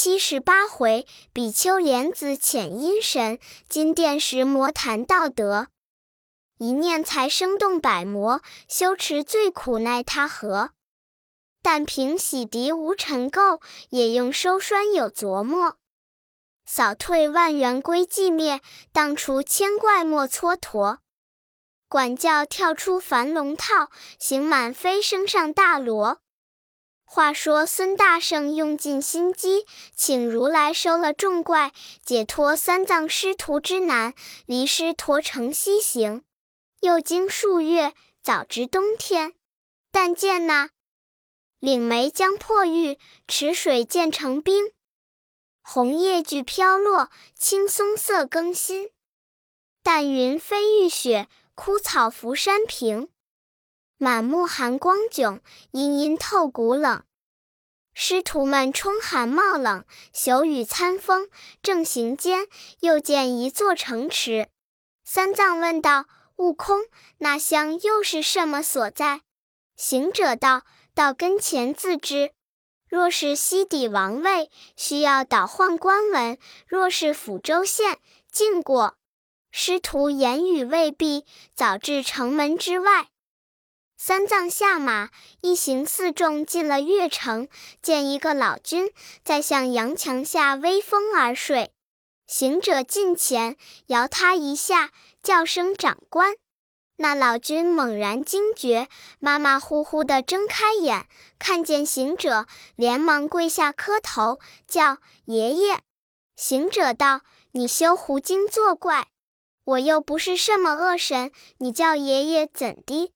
七十八回，比丘莲子遣阴神，金殿石魔谈道德。一念才生动百魔，修持最苦奈他何？但凭洗涤无尘垢，也用收栓有琢磨。扫退万缘归寂灭，荡除千怪莫蹉跎。管教跳出樊笼套，行满飞升上大罗。话说孙大圣用尽心机，请如来收了众怪，解脱三藏师徒之难，离师陀城西行。又经数月，早值冬天。但见那岭梅将破玉，池水渐成冰。红叶俱飘落，青松色更新。淡云飞玉雪，枯草浮山平。满目寒光迥，阴阴透骨冷。师徒们冲寒冒冷，宿雨餐风。正行间，又见一座城池。三藏问道：“悟空，那乡又是什么所在？”行者道：“到跟前自知。若是西底王位，需要倒换官文；若是抚州县，经过。”师徒言语未毕，早至城门之外。三藏下马，一行四众进了月城，见一个老君在向阳墙下微风而睡。行者近前摇他一下，叫声长官。那老君猛然惊觉，马马虎虎地睁开眼，看见行者，连忙跪下磕头，叫爷爷。行者道：“你休胡精作怪，我又不是什么恶神，你叫爷爷怎的？”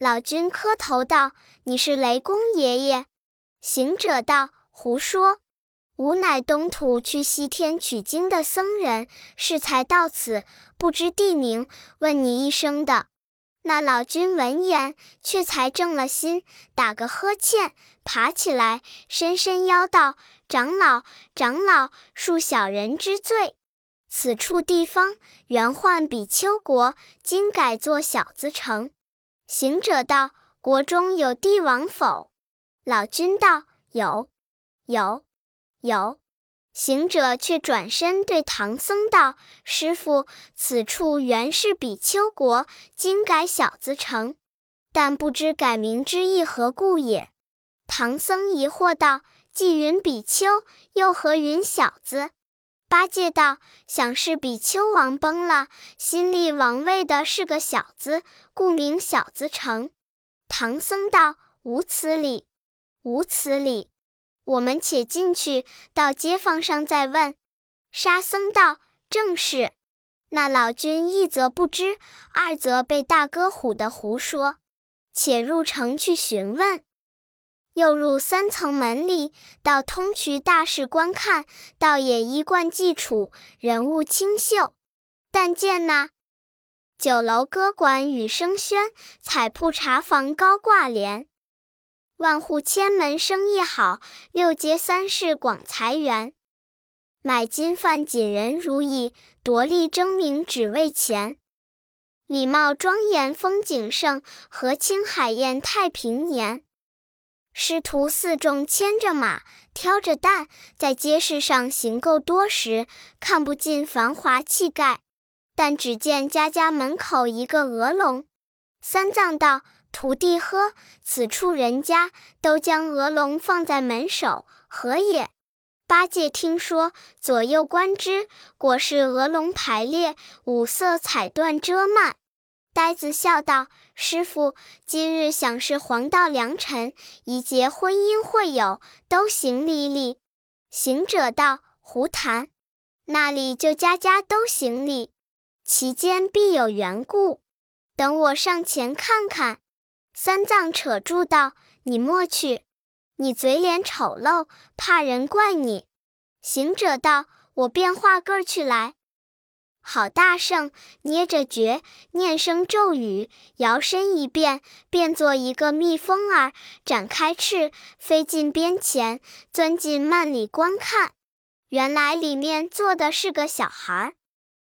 老君磕头道：“你是雷公爷爷。”行者道：“胡说！吾乃东土去西天取经的僧人，适才到此，不知地名，问你一声的。”那老君闻言，却才正了心，打个呵欠，爬起来，深深腰道：“长老，长老，恕小人之罪。此处地方原唤比丘国，今改作小子城。”行者道：“国中有帝王否？”老君道：“有，有，有。”行者却转身对唐僧道：“师傅，此处原是比丘国，今改小子城，但不知改名之意何故也？”唐僧疑惑道：“既云比丘，又何云小子？”八戒道：“想是比丘王崩了，新立王位的是个小子，故名小子城。”唐僧道：“无此理，无此理。我们且进去，到街坊上再问。”沙僧道：“正是。”那老君一则不知，二则被大哥唬得胡说，且入城去询问。又入三层门里，到通衢大室观看，倒也衣冠既楚，人物清秀。但见那酒楼歌馆雨声喧，彩铺茶房高挂帘。万户千门生意好，六街三市广财源。买金饭锦人如意，夺利争名只为钱。礼貌庄严风景盛，和清海晏太平年。师徒四众牵着马，挑着担，在街市上行够多时，看不尽繁华气概。但只见家家门口一个鹅笼。三藏道：“徒弟呵，此处人家都将鹅笼放在门首，何也？”八戒听说，左右观之，果是鹅笼排列，五色彩缎遮幔。呆子笑道：“师傅，今日想是黄道良辰，宜结婚姻会友，都行礼礼。”行者道：“胡谈！那里就家家都行礼，其间必有缘故。等我上前看看。”三藏扯住道：“你莫去，你嘴脸丑陋，怕人怪你。”行者道：“我便化个去来。”好大圣，捏着诀，念声咒语，摇身一变，变作一个蜜蜂儿，展开翅，飞进边前，钻进幔里观看。原来里面坐的是个小孩儿。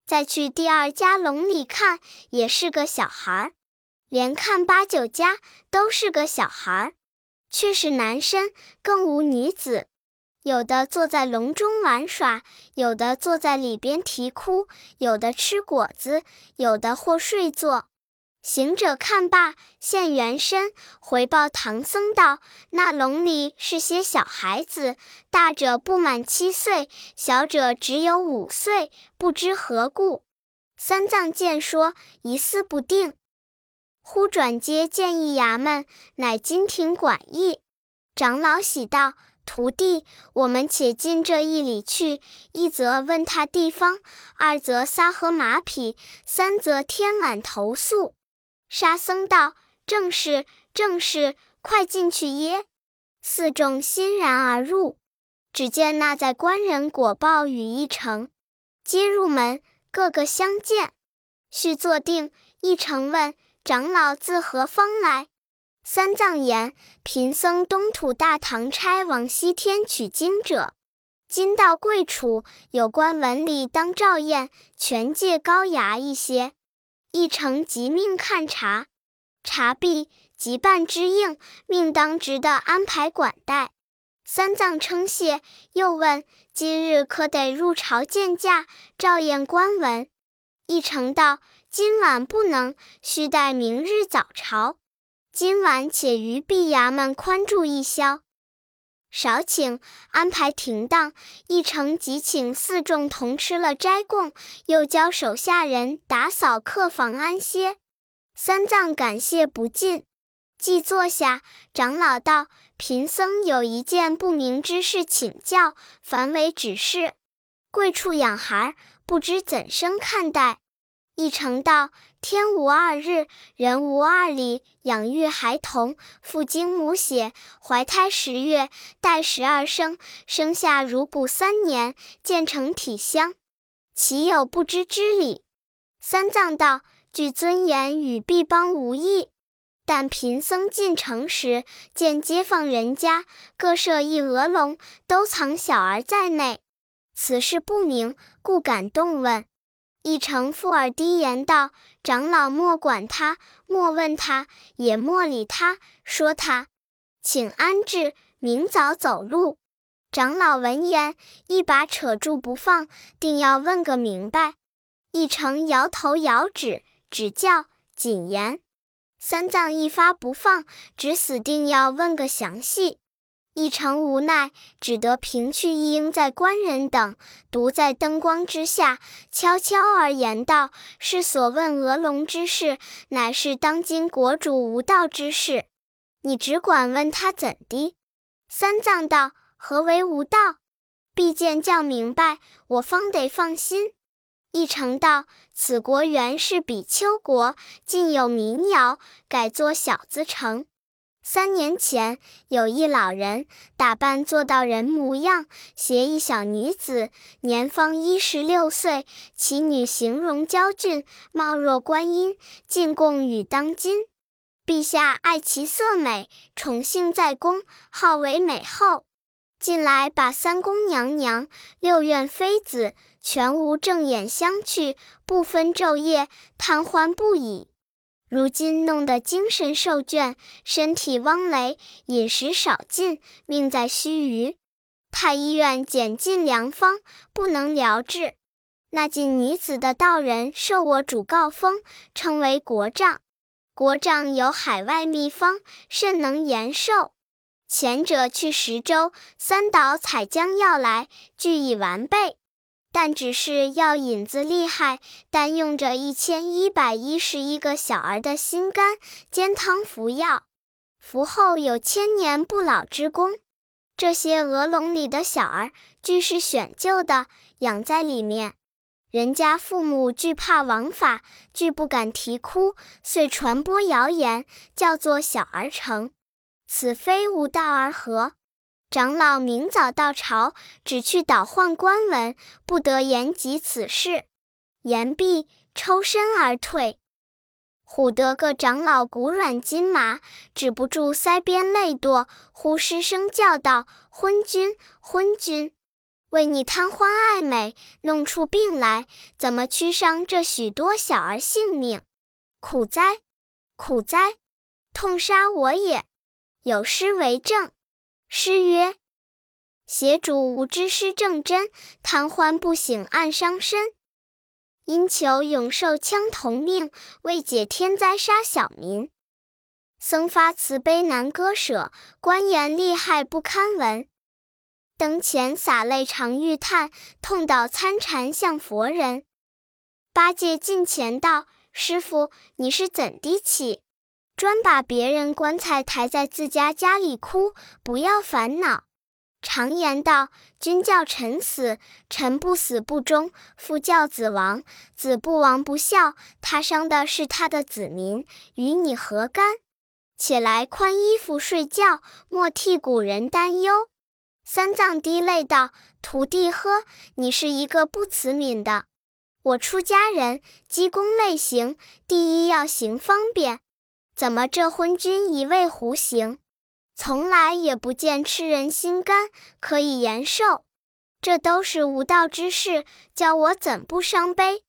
再去第二家笼里看，也是个小孩儿。连看八九家，都是个小孩儿，却是男身，更无女子。有的坐在笼中玩耍，有的坐在里边啼哭，有的吃果子，有的或睡坐。行者看罢，现原身，回报唐僧道：“那笼里是些小孩子，大者不满七岁，小者只有五岁，不知何故。”三藏见说，疑思不定。忽转接见一衙门，乃金庭管驿。长老喜道：“徒弟，我们且进这一里去。一则问他地方，二则撒河马匹，三则天晚投宿。”沙僧道：“正是，正是，快进去耶！”四众欣然而入。只见那在官人果报与一城，皆入门，个个相见。须坐定，一城问长老自何方来？三藏言：“贫僧东土大唐差往西天取经者，今到贵处，有关文理当照验，权戒高雅一些。”一成即命看查，查毕即办之应，命当值的安排管待。三藏称谢，又问今日可得入朝见驾，照验官文。一成道：今晚不能，须待明日早朝。今晚且于毕衙门宽住一宵。少请安排停当，一程即请四众同吃了斋供，又教手下人打扫客房安歇。三藏感谢不尽，即坐下。长老道：“贫僧有一件不明之事请教，凡为指示。贵处养孩，不知怎生看待？”一程道。天无二日，人无二理。养育孩童，父精母血，怀胎十月，待十二生，生下乳哺三年，渐成体香，岂有不知之理？三藏道：据尊严与毕邦无异，但贫僧进城时，见街坊人家各设一鹅笼，都藏小儿在内，此事不明，故感动问。一成附耳低言道：“长老莫管他，莫问他，也莫理他。说他，请安置，明早走路。”长老闻言，一把扯住不放，定要问个明白。一成摇头摇指，只叫谨言。三藏一发不放，只死定要问个详细。一成无奈，只得平去一应在官人等，独在灯光之下，悄悄而言道：“是所问鹅龙之事，乃是当今国主无道之事。你只管问他怎的。”三藏道：“何为无道？必见教明白，我方得放心。”一成道：“此国原是比丘国，近有民谣，改作小子城。”三年前，有一老人打扮做道人模样，携一小女子，年方一十六岁。其女形容娇俊，貌若观音，进贡与当今。陛下爱其色美，宠幸在宫，号为美后。近来把三宫娘娘、六院妃子全无正眼相觑，不分昼夜，贪欢不已。如今弄得精神受倦，身体汪羸，饮食少进，命在须臾。太医院减尽良方，不能疗治。那进女子的道人受我主告封，称为国丈。国丈有海外秘方，甚能延寿。前者去十州三岛采浆药来，俱已完备。但只是药引子厉害，但用着一千一百一十一个小儿的心肝煎汤服药，服后有千年不老之功。这些鹅笼里的小儿，俱是选就的，养在里面。人家父母惧怕王法，俱不敢啼哭，遂传播谣言，叫做小儿城。此非无道而合。长老明早到朝，只去倒换官文，不得言及此事。言毕，抽身而退。唬得个长老骨软筋麻，止不住腮边泪堕，忽失声叫道：“昏君，昏君！为你贪欢爱美，弄出病来，怎么屈伤这许多小儿性命？苦哉，苦哉！痛杀我也！有诗为证。”诗曰：“邪主无知失正真，贪欢不醒暗伤身。因求永寿枪同命，为解天灾杀小民。僧发慈悲难割舍，官言利害不堪闻。灯前洒泪常欲叹，痛倒参禅向佛人。八戒近前道：“师傅，你是怎地起？专把别人棺材抬在自家家里哭？不要烦恼。常言道：君叫臣死，臣不死不忠；父叫子亡，子不亡不孝。他伤的是他的子民，与你何干？起来宽衣服睡觉，莫替古人担忧。”三藏滴泪道：“徒弟呵，你是一个不慈悯的。”我出家人，积功累行，第一要行方便。怎么这昏君一味胡行？从来也不见吃人心肝，可以延寿。这都是无道之事，叫我怎不伤悲？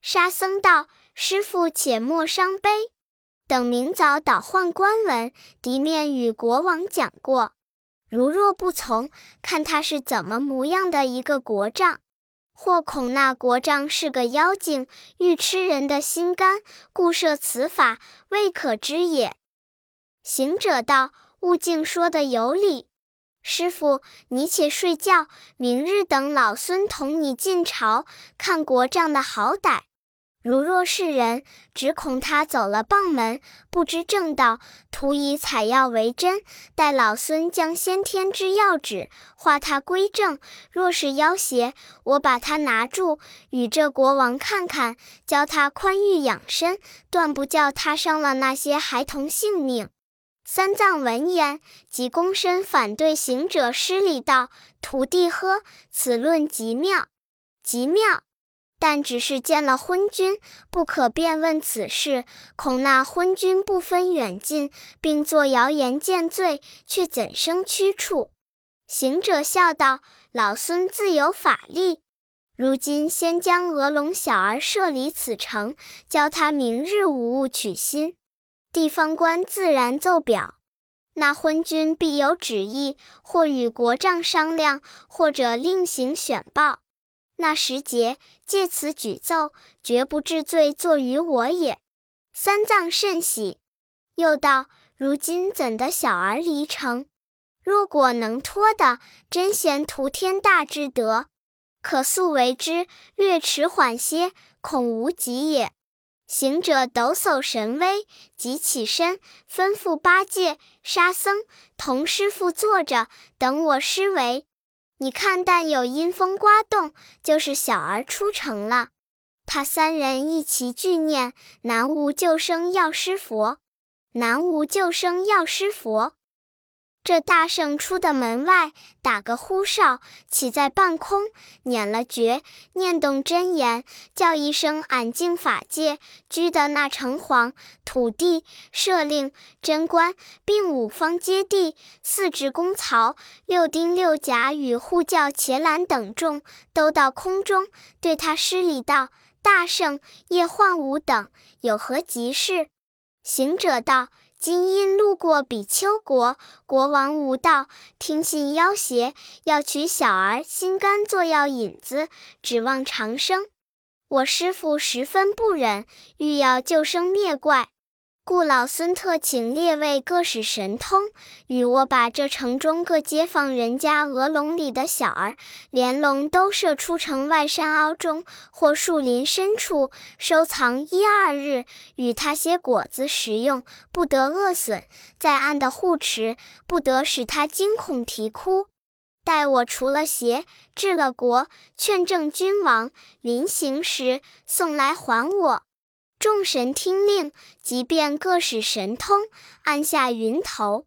沙僧道：“师傅且莫伤悲，等明早倒换官文，敌面与国王讲过。如若不从，看他是怎么模样的一个国丈。”或恐那国丈是个妖精，欲吃人的心肝，故设此法，未可知也。行者道：“悟净说的有理，师傅你且睡觉，明日等老孙同你进朝，看国丈的好歹。”如若是人，只恐他走了傍门，不知正道，徒以采药为真。待老孙将先天之药指化他归正。若是妖邪，我把他拿住，与这国王看看，教他宽裕养身，断不叫他伤了那些孩童性命。三藏闻言，即躬身反对行者施礼道：“徒弟呵，此论极妙，极妙。”但只是见了昏君，不可便问此事，恐那昏君不分远近，并作谣言见罪，却怎生屈处？行者笑道：“老孙自有法力。如今先将鹅龙小儿设离此城，教他明日无误取心。地方官自然奏表，那昏君必有旨意，或与国丈商量，或者另行选报。”那时节，借此举奏，绝不治罪作于我也。三藏甚喜，又道：如今怎的小儿离城？若果能脱的，真贤图天大之德，可速为之。略迟缓些，恐无及也。行者抖擞神威，即起身，吩咐八戒、沙僧同师傅坐着，等我施为。你看，但有阴风刮动，就是小儿出城了。他三人一齐俱念：南无救生药师佛，南无救生药师佛。这大圣出的门外，打个呼哨，起在半空，捻了诀，念动真言，叫一声俺净法界，居的那城隍、土地、舍令、贞观，并五方揭谛、四职公曹、六丁六甲与护教伽蓝等众，都到空中，对他施礼道：“大圣叶幻吾等有何急事？”行者道。今因路过比丘国，国王无道，听信要挟，要取小儿心肝做药引子，指望长生。我师父十分不忍，欲要救生灭怪。故老孙特请列位各使神通，与我把这城中各街坊人家鹅笼里的小儿，连笼都射出城外山凹中或树林深处，收藏一二日，与他些果子食用，不得饿损；在岸的护持，不得使他惊恐啼哭。待我除了邪，治了国，劝正君王，临行时送来还我。众神听令，即便各使神通，按下云头，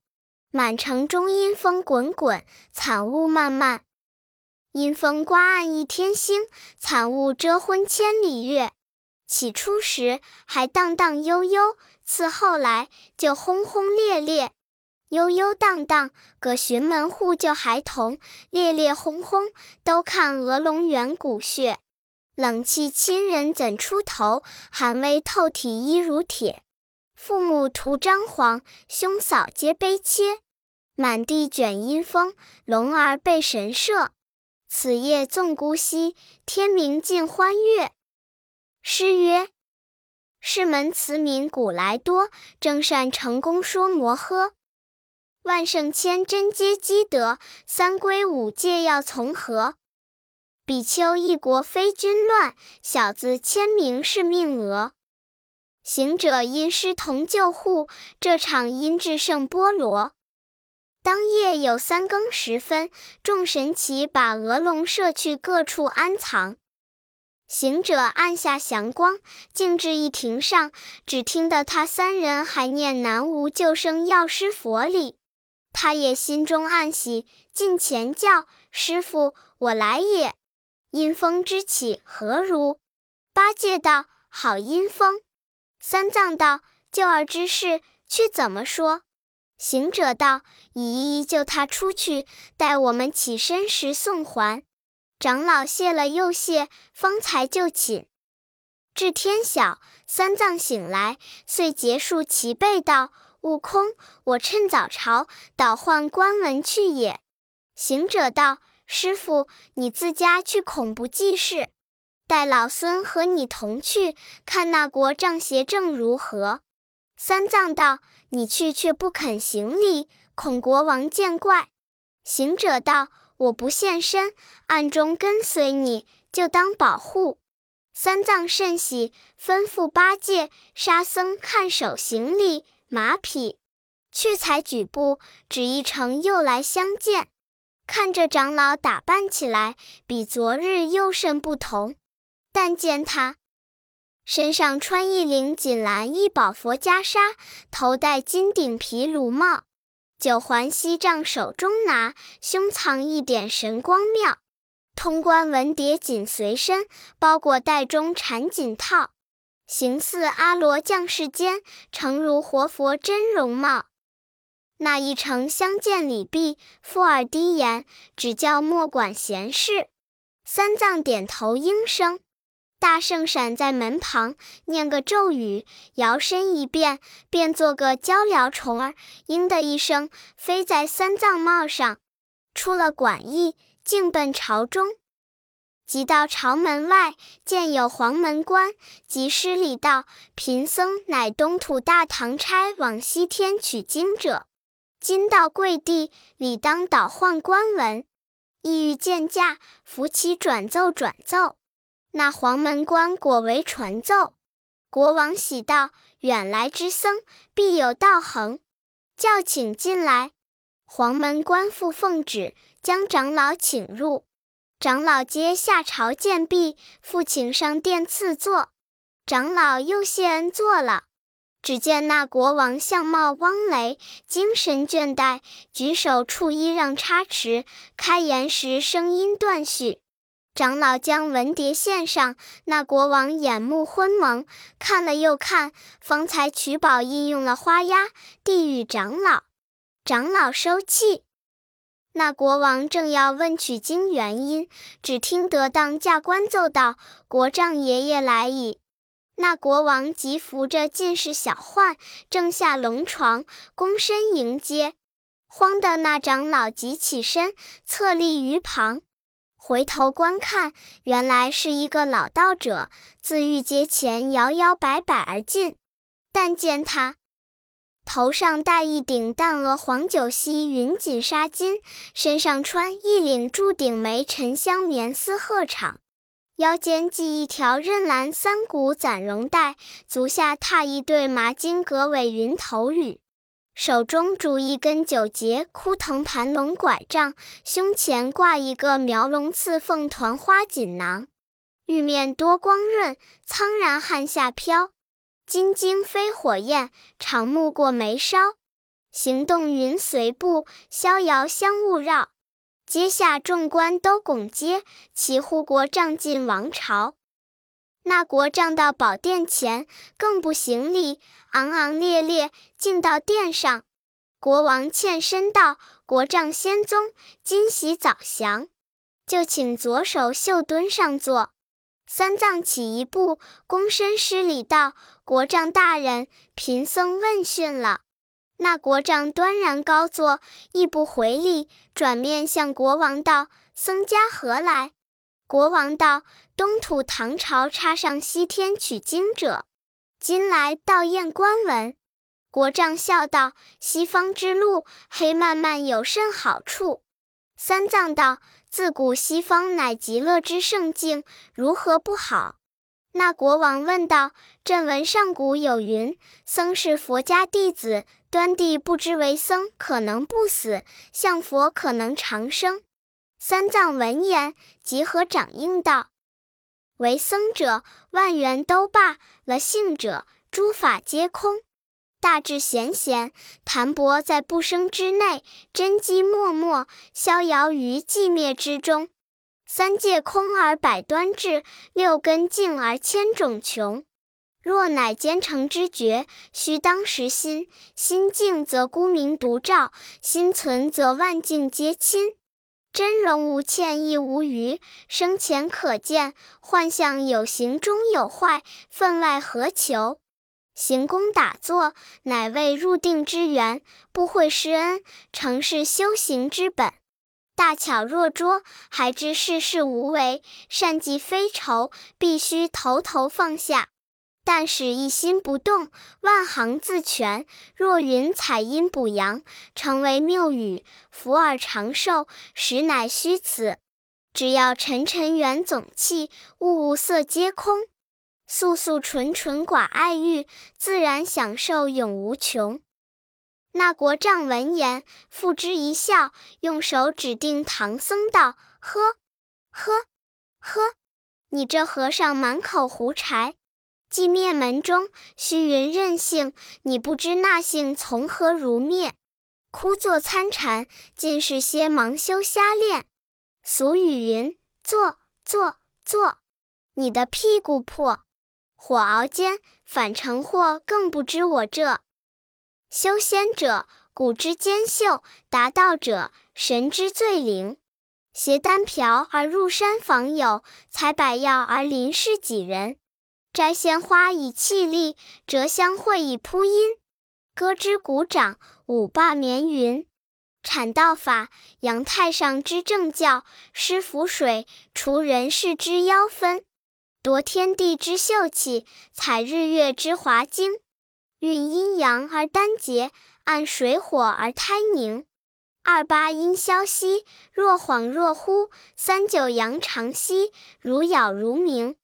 满城中阴风滚滚，惨雾漫漫。阴风刮暗一天星，惨雾遮昏千里月。起初时还荡荡悠悠，次后来就轰轰烈烈。悠悠荡荡，各寻门户救孩童；烈烈轰轰，都看鹅龙远古穴。冷气亲人怎出头？寒微透体衣如铁。父母徒张皇，兄嫂皆悲切。满地卷阴风，龙儿被神射。此夜纵孤息，天明尽欢悦。诗曰：世门慈民古来多，正善成功说摩诃。万圣千真皆积德，三规五戒要从何？比丘一国非君乱，小子签名是命额。行者因师同救护，这场因至圣波罗。当夜有三更时分，众神齐把鹅龙射去各处安藏。行者按下祥光，径至一亭上，只听得他三人还念南无救生药师佛礼。他也心中暗喜，近前叫师傅：“我来也。”阴风之起何如？八戒道：“好阴风。”三藏道：“救儿之事，却怎么说？”行者道：“一一救他出去，待我们起身时送还。”长老谢了又谢，方才就寝。至天晓，三藏醒来，遂结束其背道：“悟空，我趁早朝倒换官文去也。”行者道：“师傅，你自家去，恐不济事。”待老孙和你同去，看那国丈邪正如何？三藏道：“你去却不肯行礼，恐国王见怪。”行者道：“我不现身，暗中跟随你，就当保护。”三藏甚喜，吩咐八戒、沙僧看守行李、马匹，却才举步，只一程又来相见。看着长老打扮起来，比昨日又甚不同。但见他身上穿一领锦蓝一宝佛袈裟，头戴金顶皮卢帽，九环锡杖手中拿，胸藏一点神光妙。通关文牒紧随身，包裹袋中缠锦套，形似阿罗降世间，诚如活佛真容貌。那一程相见礼毕，附耳低言，只叫莫管闲事。三藏点头应声。大圣闪在门旁，念个咒语，摇身一变，变做个鹪鹩虫儿，嘤的一声飞在三藏帽上，出了馆驿，径奔朝中。即到朝门外，见有黄门官，即施礼道：“贫僧乃东土大唐差往西天取经者，今到贵地，理当倒换官文，意欲见驾，扶起转奏转奏。”那黄门官果为传奏，国王喜道：“远来之僧必有道行，叫请进来。”黄门官复奉旨，将长老请入。长老接下朝见毕，复请上殿赐座。长老又谢恩坐了。只见那国王相貌汪雷，精神倦怠，举手触揖让差池，开言时声音断续。长老将文牒献上，那国王眼目昏蒙，看了又看，方才取宝印用了花押，递与长老。长老收气。那国王正要问取经原因，只听得当驾官奏道：“国丈爷爷来矣。”那国王即扶着进士小宦，正下龙床，躬身迎接。慌的那长老急起身，侧立于旁。回头观看，原来是一个老道者，自御阶前摇摇摆摆而进。但见他头上戴一顶淡鹅黄九溪云锦纱巾，身上穿一领柱顶梅沉香棉丝鹤氅，腰间系一条刃蓝三股攒绒带，足下踏一对麻金革尾云头羽。手中拄一根九节枯藤盘龙拐杖，胸前挂一个描龙刺凤团花锦囊，玉面多光润，苍然汉下飘。金睛飞火焰，长目过眉梢，行动云随步，逍遥香雾绕。阶下众官都拱阶，齐呼国丈进王朝。那国丈到宝殿前，更不行礼，昂昂烈烈进到殿上。国王欠身道：“国丈仙宗，今喜早降，就请左手袖墩上座。”三藏起一步，躬身施礼道：“国丈大人，贫僧问讯了。”那国丈端然高坐，亦不回礼，转面向国王道：“僧家何来？”国王道：“东土唐朝插上西天取经者，今来到宴观闻。”国丈笑道：“西方之路，黑漫漫有甚好处？”三藏道：“自古西方乃极乐之圣境，如何不好？”那国王问道：“朕闻上古有云，僧是佛家弟子，端地不知为僧可能不死，向佛可能长生。”三藏闻言，即合掌应道：“为僧者，万缘都罢了；性者，诸法皆空。大智贤贤，谈博在不生之内；真机默默，逍遥于寂灭之中。”三界空而百端至，六根净而千种穷。若乃奸诚之觉，须当时心。心静则孤明独照，心存则万境皆亲。真容无欠亦无余，生前可见，幻象有形中有坏，分外何求？行功打坐，乃为入定之源，不会施恩，诚是修行之本。大巧若拙，还知世事无为；善计非愁，必须头头放下。但使一心不动，万行自全。若云彩阴补阳，成为谬语；福尔长寿，实乃虚词。只要沉沉缘总气，物物色皆空，素素纯纯寡爱欲，自然享受永无穷。那国丈闻言，付之一笑，用手指定唐僧道：“呵，呵，呵，你这和尚满口胡柴！寂灭门中，虚云任性，你不知那性从何如灭？枯坐参禅，尽是些盲修瞎练。俗语云：坐，坐，坐，你的屁股破，火熬煎，反成祸，更不知我这。”修仙者，骨之坚秀；达道者，神之最灵。携丹瓢而入山访友，采百药而临事己人。摘鲜花以气力，折香蕙以铺阴。歌之鼓掌，舞罢眠云。阐道法，扬太上之正教；施符水，除人世之妖氛。夺天地之秀气，采日月之华精。运阴阳而丹结，按水火而胎凝。二八阴消息，若恍若惚；三九阳长息，如杳如明。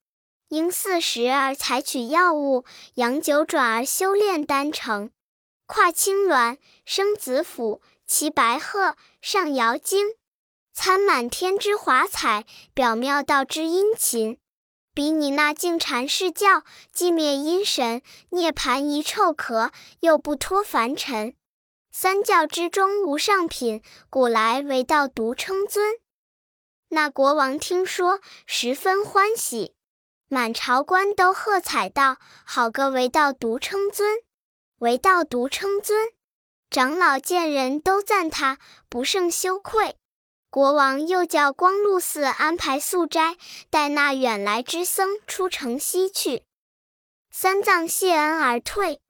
应四时而采取药物，阳九转而修炼丹成。跨青鸾，生子府，骑白鹤，上瑶京。参满天之华彩，表妙道之殷勤。比你那净禅释教，寂灭阴神，涅盘一臭壳，又不脱凡尘。三教之中无上品，古来唯道独称尊。那国王听说，十分欢喜，满朝官都喝彩道：“好个唯道独称尊！唯道独称尊！”长老见人都赞他，不胜羞愧。国王又叫光禄寺安排素斋，待那远来之僧出城西去。三藏谢恩而退，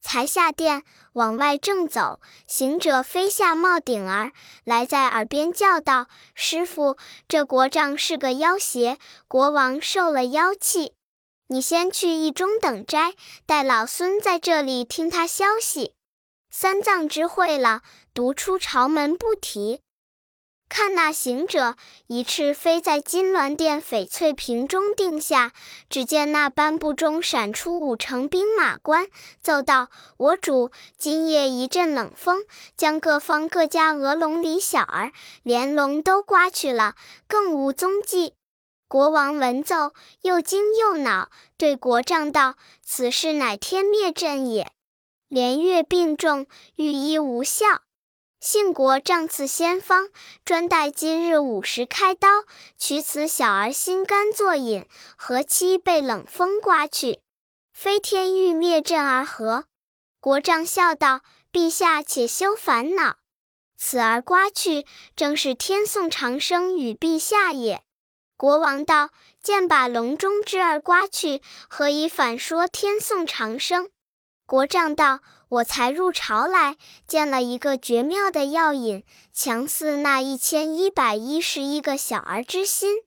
才下殿往外正走，行者飞下帽顶儿，来在耳边叫道：“师傅，这国丈是个妖邪，国王受了妖气，你先去驿中等斋，待老孙在这里听他消息。”三藏知会了，独出朝门不提。看那行者一翅飞在金銮殿翡翠屏中定下，只见那颁布中闪出五城兵马官，奏道：“我主今夜一阵冷风，将各方各家鹅笼里小儿连笼都刮去了，更无踪迹。”国王闻奏，又惊又恼，对国丈道：“此事乃天灭阵也，连月病重，御医无效。”信国仗赐仙方，专待今日午时开刀，取此小儿心肝作饮，何期被冷风刮去？非天欲灭阵而何？国丈笑道：“陛下且休烦恼，此儿刮去，正是天送长生与陛下也。”国王道：“见把笼中之儿刮去，何以反说天送长生？”国丈道：“我才入朝来，见了一个绝妙的药引，强似那一千一百一十一个小儿之心。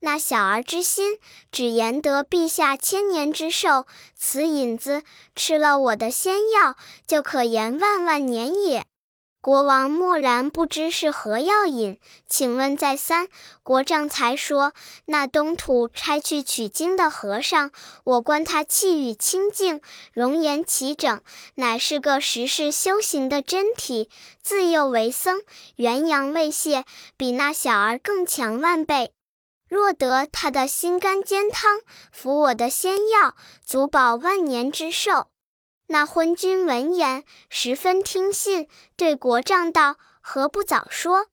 那小儿之心，只言得陛下千年之寿。此引子吃了我的仙药，就可延万万年也。国王默然不知是何药引，请问再三，国丈才说：那东土差去取经的和尚，我观他气宇清净，容颜齐整，乃是个实事修行的真体。自幼为僧，元阳未泄，比那小儿更强万倍。若得他的心肝煎汤，服我的仙药，足保万年之寿。那昏君闻言，十分听信，对国丈道：“何不早说？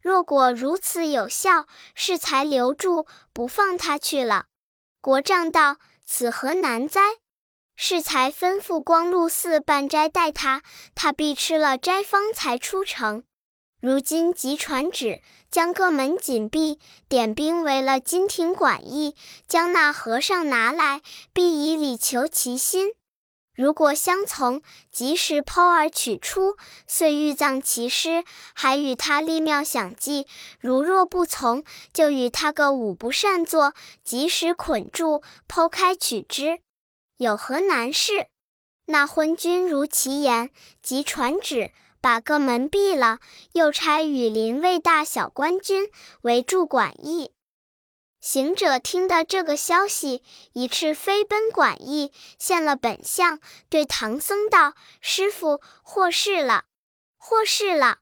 若果如此有效，适才留住，不放他去了。”国丈道：“此何难哉？适才吩咐光禄寺办斋待他，他必吃了斋方才出城。如今即传旨，将各门紧闭，点兵围了金庭馆驿，将那和尚拿来，必以礼求其心。”如果相从，及时剖而取出，遂欲葬其尸，还与他立庙享祭；如若不从，就与他个五不善作，及时捆住，剖开取之，有何难事？那昏君如其言，即传旨，把各门闭了，又差羽林卫大小官军围住馆驿。行者听得这个消息，一翅飞奔馆驿，现了本相，对唐僧道：“师傅，祸事了，祸事了！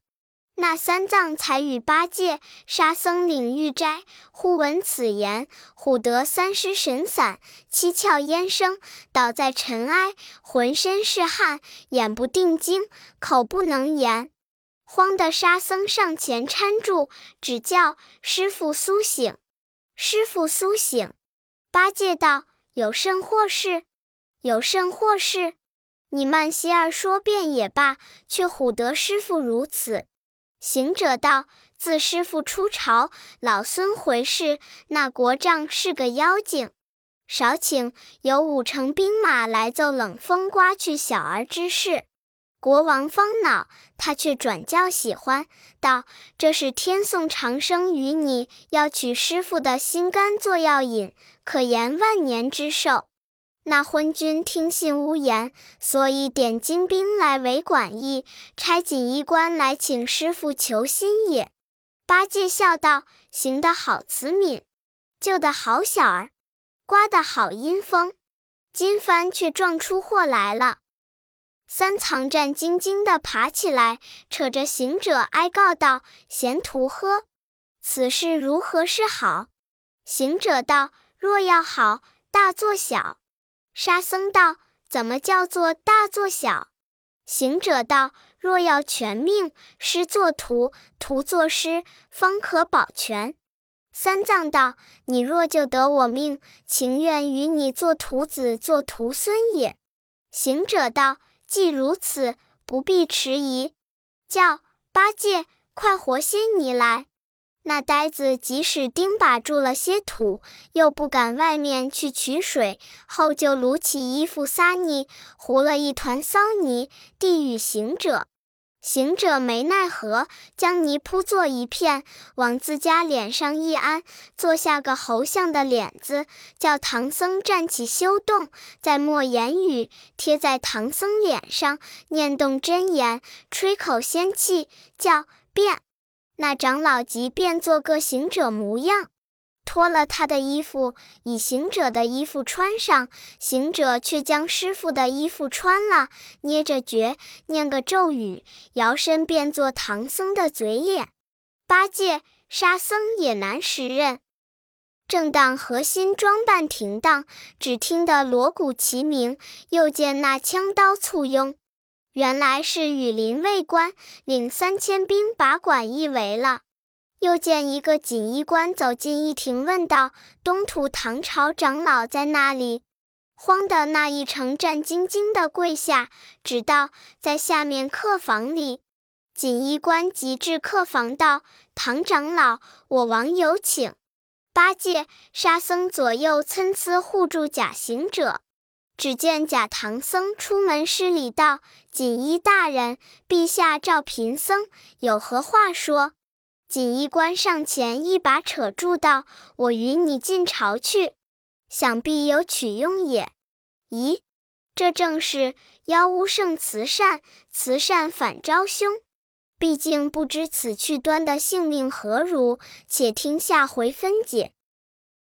那三藏才与八戒、沙僧领玉斋，忽闻此言，唬得三尸神散，七窍烟生，倒在尘埃，浑身是汗，眼不定睛，口不能言。慌得沙僧上前搀住，只叫师傅苏醒。”师傅苏醒，八戒道：“有甚祸事？有甚祸事？你慢些儿说便也罢，却唬得师傅如此。”行者道：“自师傅出朝，老孙回视，那国丈是个妖精。少请有五成兵马来奏冷风刮去小儿之事。”国王方恼，他却转教喜欢，道：“这是天送长生于你，要取师傅的心肝做药引，可延万年之寿。”那昏君听信无言，所以点精兵来围馆驿，差锦衣官来请师傅求心也。八戒笑道：“行得好，慈悯；救得好，小儿；刮得好，阴风。今番却撞出祸来了。”三藏战兢兢地爬起来，扯着行者哀告道：“贤徒呵，此事如何是好？”行者道：“若要好，大作小。”沙僧道：“怎么叫做大作小？”行者道：“若要全命，师作徒，徒作师，方可保全。”三藏道：“你若救得我命，情愿与你做徒子，做徒孙也。”行者道。既如此，不必迟疑，叫八戒快活些泥来。那呆子即使钉把住了些土，又不敢外面去取水，后就撸起衣服撒泥，糊了一团骚泥，递与行者。行者没奈何，将泥铺作一片，往自家脸上一安，做下个猴像的脸子，叫唐僧站起修动，再默言语，贴在唐僧脸上，念动真言，吹口仙气，叫变。那长老即变做个行者模样。脱了他的衣服，以行者的衣服穿上，行者却将师傅的衣服穿了，捏着诀，念个咒语，摇身变作唐僧的嘴脸。八戒、沙僧也难识认。正当核心装扮停当，只听得锣鼓齐鸣，又见那枪刀簇拥，原来是羽林卫官领三千兵把馆驿围了。又见一个锦衣官走进一亭，问道：“东土唐朝长老在那里？”慌的那一程战兢兢地跪下，指道：“在下面客房里。”锦衣官即至客房，道：“唐长老，我王有请。”八戒、沙僧左右参差护住假行者。只见假唐僧出门施礼道：“锦衣大人，陛下召贫僧，有何话说？”锦衣官上前一把扯住道：“我与你进朝去，想必有取用也。”咦，这正是妖巫胜慈善，慈善反招凶。毕竟不知此去端的性命何如，且听下回分解。